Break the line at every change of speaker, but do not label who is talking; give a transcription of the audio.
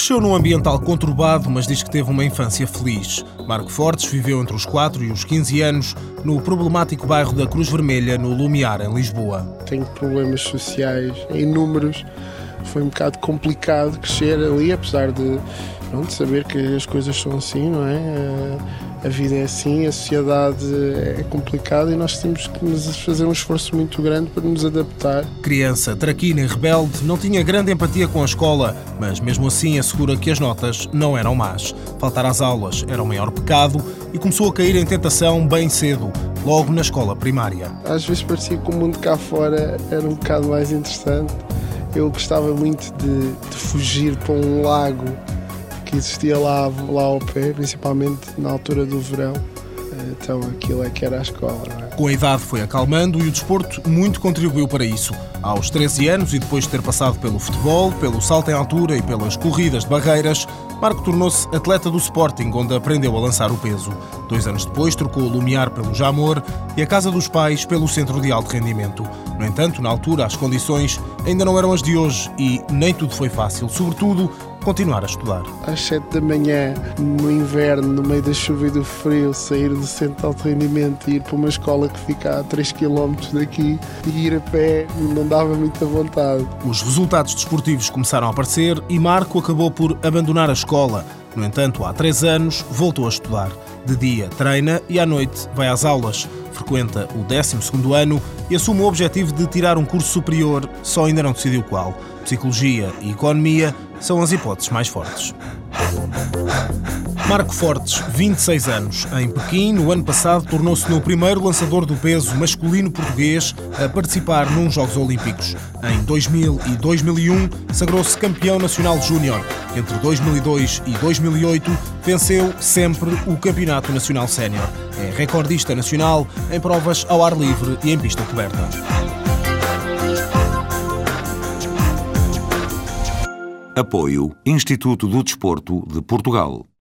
Cresceu num ambiental conturbado, mas diz que teve uma infância feliz. Marco Fortes viveu entre os 4 e os 15 anos no problemático bairro da Cruz Vermelha, no Lumiar, em Lisboa.
Tenho problemas sociais inúmeros. Foi um bocado complicado crescer ali, apesar de pronto, saber que as coisas são assim, não é? A vida é assim, a sociedade é complicada e nós temos que fazer um esforço muito grande para nos adaptar.
Criança traquina e rebelde, não tinha grande empatia com a escola, mas mesmo assim assegura que as notas não eram más. Faltar às aulas era o maior pecado e começou a cair em tentação bem cedo, logo na escola primária.
Às vezes parecia que o mundo cá fora era um bocado mais interessante. Eu gostava muito de, de fugir para um lago que existia lá, lá ao pé, principalmente na altura do verão. Então aquilo é que era a escola. É?
Com a idade foi acalmando e o desporto muito contribuiu para isso. Aos 13 anos e depois de ter passado pelo futebol, pelo salto em altura e pelas corridas de barreiras, Marco tornou-se atleta do Sporting, onde aprendeu a lançar o peso. Dois anos depois trocou o Lumiar pelo Jamor e a Casa dos Pais pelo Centro de Alto Rendimento. No entanto, na altura, as condições ainda não eram as de hoje e nem tudo foi fácil, sobretudo continuar a estudar.
Às 7 da manhã, no inverno, no meio da chuva e do frio, sair do centro de alto rendimento e ir para uma escola que fica a 3 km daqui e ir a pé não dava muita vontade.
Os resultados desportivos começaram a aparecer e Marco acabou por abandonar a escola. No entanto, há três anos, voltou a estudar. De dia treina e à noite vai às aulas. Frequenta o 12 ano e assume o objetivo de tirar um curso superior, só ainda não decidiu qual. Psicologia e Economia são as hipóteses mais fortes. Marco Fortes, 26 anos. Em Pequim, no ano passado, tornou-se no primeiro lançador do peso masculino português a participar nos Jogos Olímpicos. Em 2000 e 2001, sagrou-se campeão nacional júnior. Entre 2002 e 2008, venceu sempre o Campeonato Nacional Sénior. É recordista nacional em provas ao ar livre e em pista coberta.
Apoio Instituto do Desporto de Portugal.